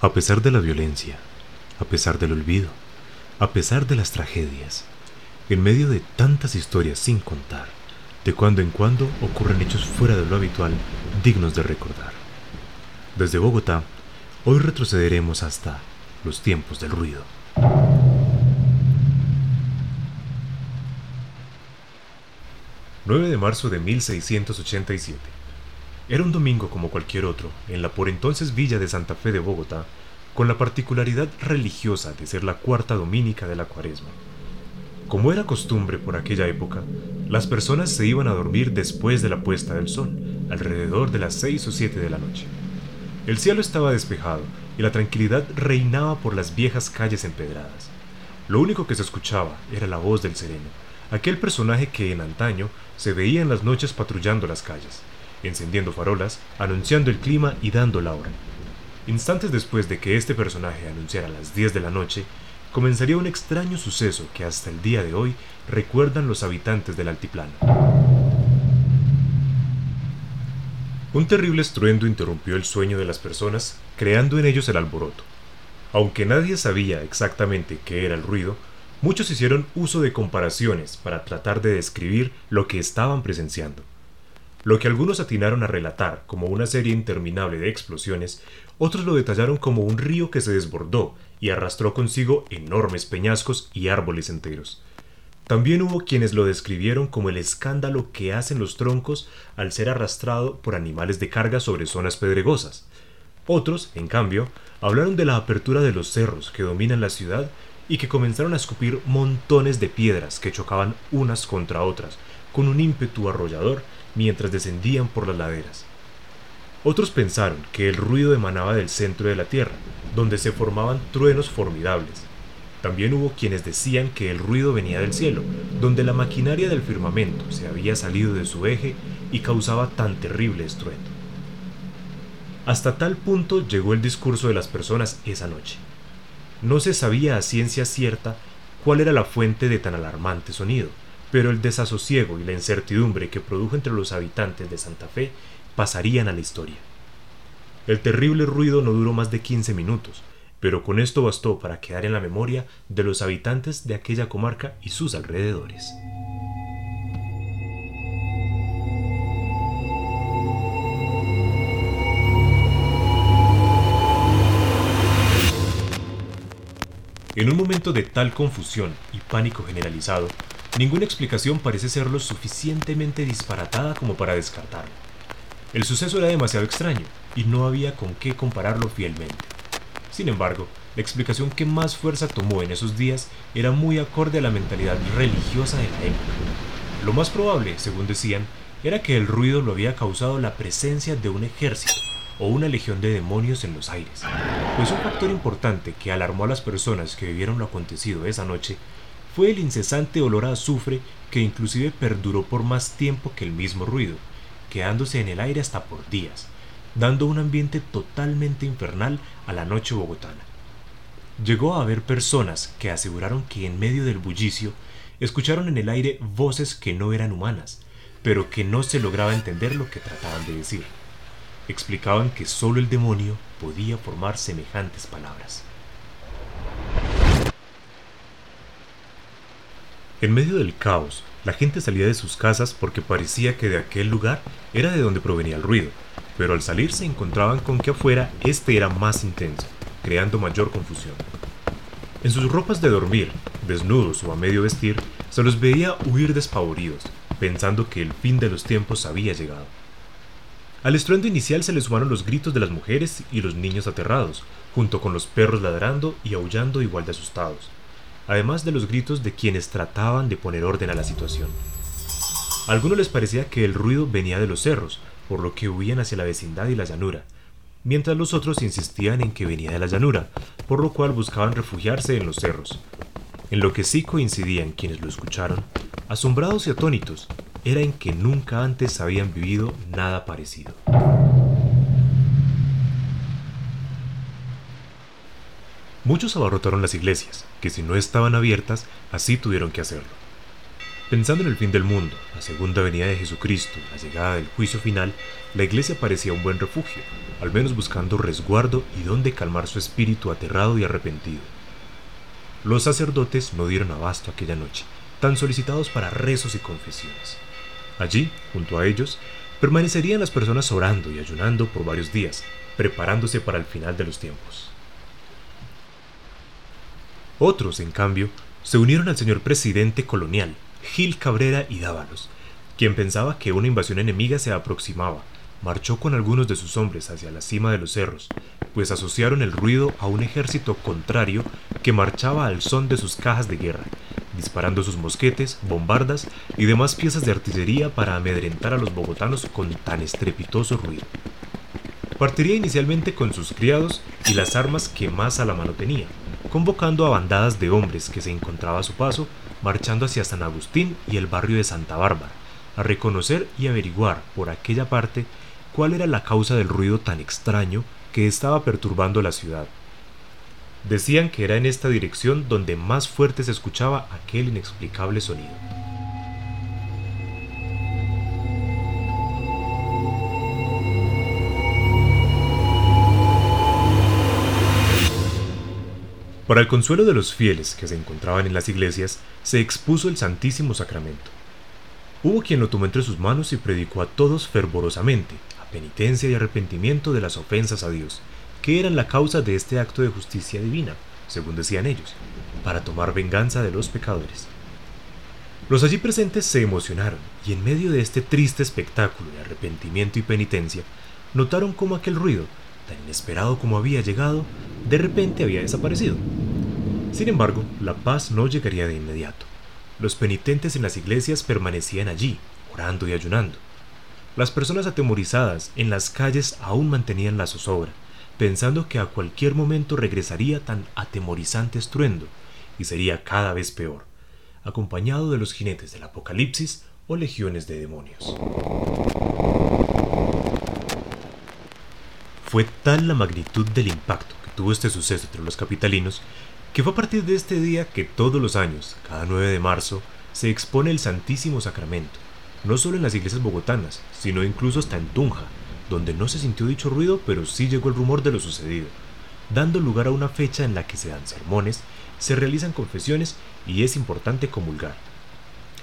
A pesar de la violencia, a pesar del olvido, a pesar de las tragedias, en medio de tantas historias sin contar, de cuando en cuando ocurren hechos fuera de lo habitual dignos de recordar. Desde Bogotá, hoy retrocederemos hasta los tiempos del ruido. 9 de marzo de 1687. Era un domingo como cualquier otro, en la por entonces villa de Santa Fe de Bogotá, con la particularidad religiosa de ser la cuarta dominica de la cuaresma. Como era costumbre por aquella época, las personas se iban a dormir después de la puesta del sol, alrededor de las seis o siete de la noche. El cielo estaba despejado y la tranquilidad reinaba por las viejas calles empedradas. Lo único que se escuchaba era la voz del sereno, aquel personaje que en antaño se veía en las noches patrullando las calles, encendiendo farolas, anunciando el clima y dando la hora. Instantes después de que este personaje anunciara las 10 de la noche, comenzaría un extraño suceso que hasta el día de hoy recuerdan los habitantes del altiplano. Un terrible estruendo interrumpió el sueño de las personas, creando en ellos el alboroto. Aunque nadie sabía exactamente qué era el ruido, Muchos hicieron uso de comparaciones para tratar de describir lo que estaban presenciando. Lo que algunos atinaron a relatar como una serie interminable de explosiones, otros lo detallaron como un río que se desbordó y arrastró consigo enormes peñascos y árboles enteros. También hubo quienes lo describieron como el escándalo que hacen los troncos al ser arrastrado por animales de carga sobre zonas pedregosas. Otros, en cambio, hablaron de la apertura de los cerros que dominan la ciudad y que comenzaron a escupir montones de piedras que chocaban unas contra otras, con un ímpetu arrollador mientras descendían por las laderas. Otros pensaron que el ruido emanaba del centro de la Tierra, donde se formaban truenos formidables. También hubo quienes decían que el ruido venía del cielo, donde la maquinaria del firmamento se había salido de su eje y causaba tan terrible estruendo. Hasta tal punto llegó el discurso de las personas esa noche. No se sabía a ciencia cierta cuál era la fuente de tan alarmante sonido, pero el desasosiego y la incertidumbre que produjo entre los habitantes de Santa Fe pasarían a la historia. El terrible ruido no duró más de 15 minutos, pero con esto bastó para quedar en la memoria de los habitantes de aquella comarca y sus alrededores. En un momento de tal confusión y pánico generalizado, ninguna explicación parece ser lo suficientemente disparatada como para descartarlo. El suceso era demasiado extraño y no había con qué compararlo fielmente. Sin embargo, la explicación que más fuerza tomó en esos días era muy acorde a la mentalidad religiosa de la época. Lo más probable, según decían, era que el ruido lo había causado la presencia de un ejército o una legión de demonios en los aires. Pues un factor importante que alarmó a las personas que vivieron lo acontecido esa noche fue el incesante olor a azufre que inclusive perduró por más tiempo que el mismo ruido, quedándose en el aire hasta por días, dando un ambiente totalmente infernal a la noche bogotana. Llegó a haber personas que aseguraron que en medio del bullicio escucharon en el aire voces que no eran humanas, pero que no se lograba entender lo que trataban de decir explicaban que solo el demonio podía formar semejantes palabras. En medio del caos, la gente salía de sus casas porque parecía que de aquel lugar era de donde provenía el ruido, pero al salir se encontraban con que afuera este era más intenso, creando mayor confusión. En sus ropas de dormir, desnudos o a medio vestir, se los veía huir despavoridos, pensando que el fin de los tiempos había llegado. Al estruendo inicial se le sumaron los gritos de las mujeres y los niños aterrados, junto con los perros ladrando y aullando igual de asustados, además de los gritos de quienes trataban de poner orden a la situación. A algunos les parecía que el ruido venía de los cerros, por lo que huían hacia la vecindad y la llanura, mientras los otros insistían en que venía de la llanura, por lo cual buscaban refugiarse en los cerros. En lo que sí coincidían quienes lo escucharon, asombrados y atónitos, era en que nunca antes habían vivido nada parecido. Muchos abarrotaron las iglesias, que si no estaban abiertas, así tuvieron que hacerlo. Pensando en el fin del mundo, la segunda venida de Jesucristo, la llegada del juicio final, la iglesia parecía un buen refugio, al menos buscando resguardo y donde calmar su espíritu aterrado y arrepentido. Los sacerdotes no dieron abasto aquella noche, tan solicitados para rezos y confesiones. Allí, junto a ellos, permanecerían las personas orando y ayunando por varios días, preparándose para el final de los tiempos. Otros, en cambio, se unieron al señor presidente colonial, Gil Cabrera y Dávalos, quien pensaba que una invasión enemiga se aproximaba. Marchó con algunos de sus hombres hacia la cima de los cerros, pues asociaron el ruido a un ejército contrario que marchaba al son de sus cajas de guerra, disparando sus mosquetes, bombardas y demás piezas de artillería para amedrentar a los bogotanos con tan estrepitoso ruido. Partiría inicialmente con sus criados y las armas que más a la mano tenía, convocando a bandadas de hombres que se encontraba a su paso marchando hacia San Agustín y el barrio de Santa Bárbara, a reconocer y averiguar por aquella parte cuál era la causa del ruido tan extraño que estaba perturbando la ciudad. Decían que era en esta dirección donde más fuerte se escuchaba aquel inexplicable sonido. Para el consuelo de los fieles que se encontraban en las iglesias, se expuso el Santísimo Sacramento. Hubo quien lo tomó entre sus manos y predicó a todos fervorosamente, a penitencia y arrepentimiento de las ofensas a Dios, que eran la causa de este acto de justicia divina, según decían ellos, para tomar venganza de los pecadores. Los allí presentes se emocionaron y en medio de este triste espectáculo de arrepentimiento y penitencia, notaron cómo aquel ruido, tan inesperado como había llegado, de repente había desaparecido. Sin embargo, la paz no llegaría de inmediato. Los penitentes en las iglesias permanecían allí, orando y ayunando. Las personas atemorizadas en las calles aún mantenían la zozobra, pensando que a cualquier momento regresaría tan atemorizante estruendo, y sería cada vez peor, acompañado de los jinetes del apocalipsis o legiones de demonios. Fue tal la magnitud del impacto tuvo este suceso entre los capitalinos, que fue a partir de este día que todos los años, cada 9 de marzo, se expone el Santísimo Sacramento, no solo en las iglesias bogotanas, sino incluso hasta en Tunja, donde no se sintió dicho ruido, pero sí llegó el rumor de lo sucedido, dando lugar a una fecha en la que se dan sermones, se realizan confesiones y es importante comulgar.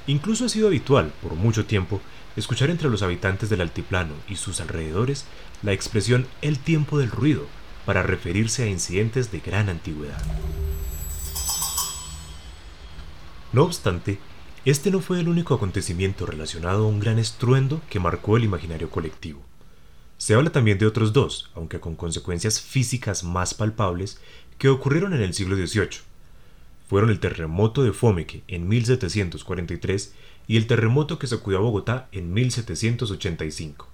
Incluso ha sido habitual, por mucho tiempo, escuchar entre los habitantes del altiplano y sus alrededores la expresión el tiempo del ruido, para referirse a incidentes de gran antigüedad. No obstante, este no fue el único acontecimiento relacionado a un gran estruendo que marcó el imaginario colectivo. Se habla también de otros dos, aunque con consecuencias físicas más palpables, que ocurrieron en el siglo XVIII. Fueron el terremoto de Fomeque en 1743 y el terremoto que sacudió a Bogotá en 1785.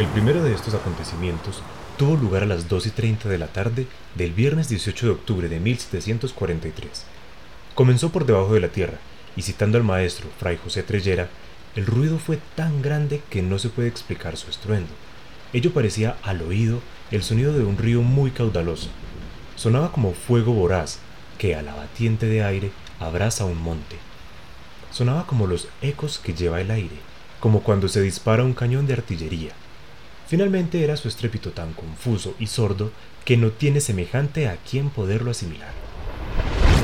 El primero de estos acontecimientos tuvo lugar a las 2 y 30 de la tarde del viernes 18 de octubre de 1743. Comenzó por debajo de la tierra, y citando al maestro, Fray José Trellera, el ruido fue tan grande que no se puede explicar su estruendo. Ello parecía al oído el sonido de un río muy caudaloso. Sonaba como fuego voraz que a la batiente de aire abraza un monte. Sonaba como los ecos que lleva el aire, como cuando se dispara un cañón de artillería. Finalmente era su estrépito tan confuso y sordo que no tiene semejante a quien poderlo asimilar.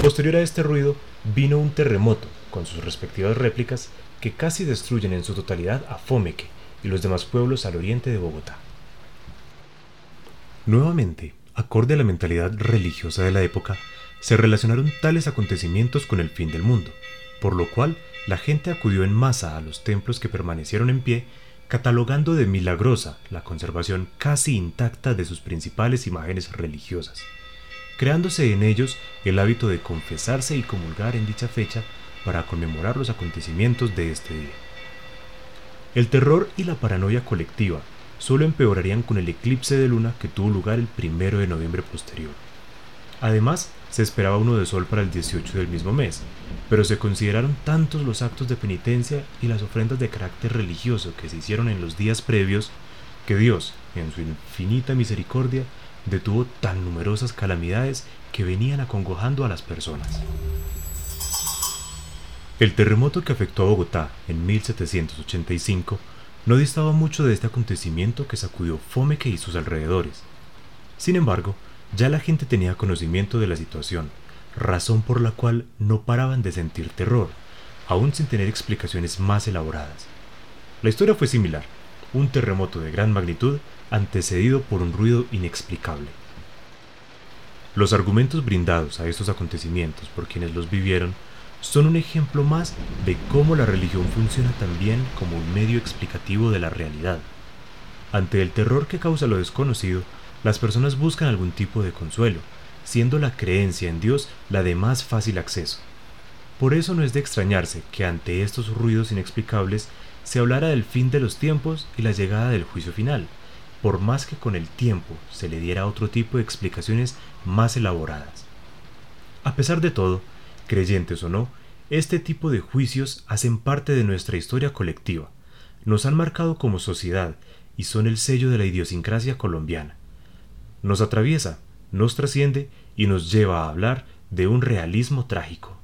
Posterior a este ruido vino un terremoto, con sus respectivas réplicas, que casi destruyen en su totalidad a Fomeque y los demás pueblos al oriente de Bogotá. Nuevamente, acorde a la mentalidad religiosa de la época, se relacionaron tales acontecimientos con el fin del mundo, por lo cual la gente acudió en masa a los templos que permanecieron en pie catalogando de milagrosa la conservación casi intacta de sus principales imágenes religiosas, creándose en ellos el hábito de confesarse y comulgar en dicha fecha para conmemorar los acontecimientos de este día. El terror y la paranoia colectiva solo empeorarían con el eclipse de luna que tuvo lugar el primero de noviembre posterior. Además, se esperaba uno de sol para el 18 del mismo mes, pero se consideraron tantos los actos de penitencia y las ofrendas de carácter religioso que se hicieron en los días previos que Dios, en su infinita misericordia, detuvo tan numerosas calamidades que venían acongojando a las personas. El terremoto que afectó a Bogotá en 1785 no distaba mucho de este acontecimiento que sacudió Fomeque y sus alrededores. Sin embargo, ya la gente tenía conocimiento de la situación, razón por la cual no paraban de sentir terror, aún sin tener explicaciones más elaboradas. La historia fue similar, un terremoto de gran magnitud antecedido por un ruido inexplicable. Los argumentos brindados a estos acontecimientos por quienes los vivieron son un ejemplo más de cómo la religión funciona también como un medio explicativo de la realidad. Ante el terror que causa lo desconocido, las personas buscan algún tipo de consuelo, siendo la creencia en Dios la de más fácil acceso. Por eso no es de extrañarse que ante estos ruidos inexplicables se hablara del fin de los tiempos y la llegada del juicio final, por más que con el tiempo se le diera otro tipo de explicaciones más elaboradas. A pesar de todo, creyentes o no, este tipo de juicios hacen parte de nuestra historia colectiva, nos han marcado como sociedad y son el sello de la idiosincrasia colombiana. Nos atraviesa, nos trasciende y nos lleva a hablar de un realismo trágico.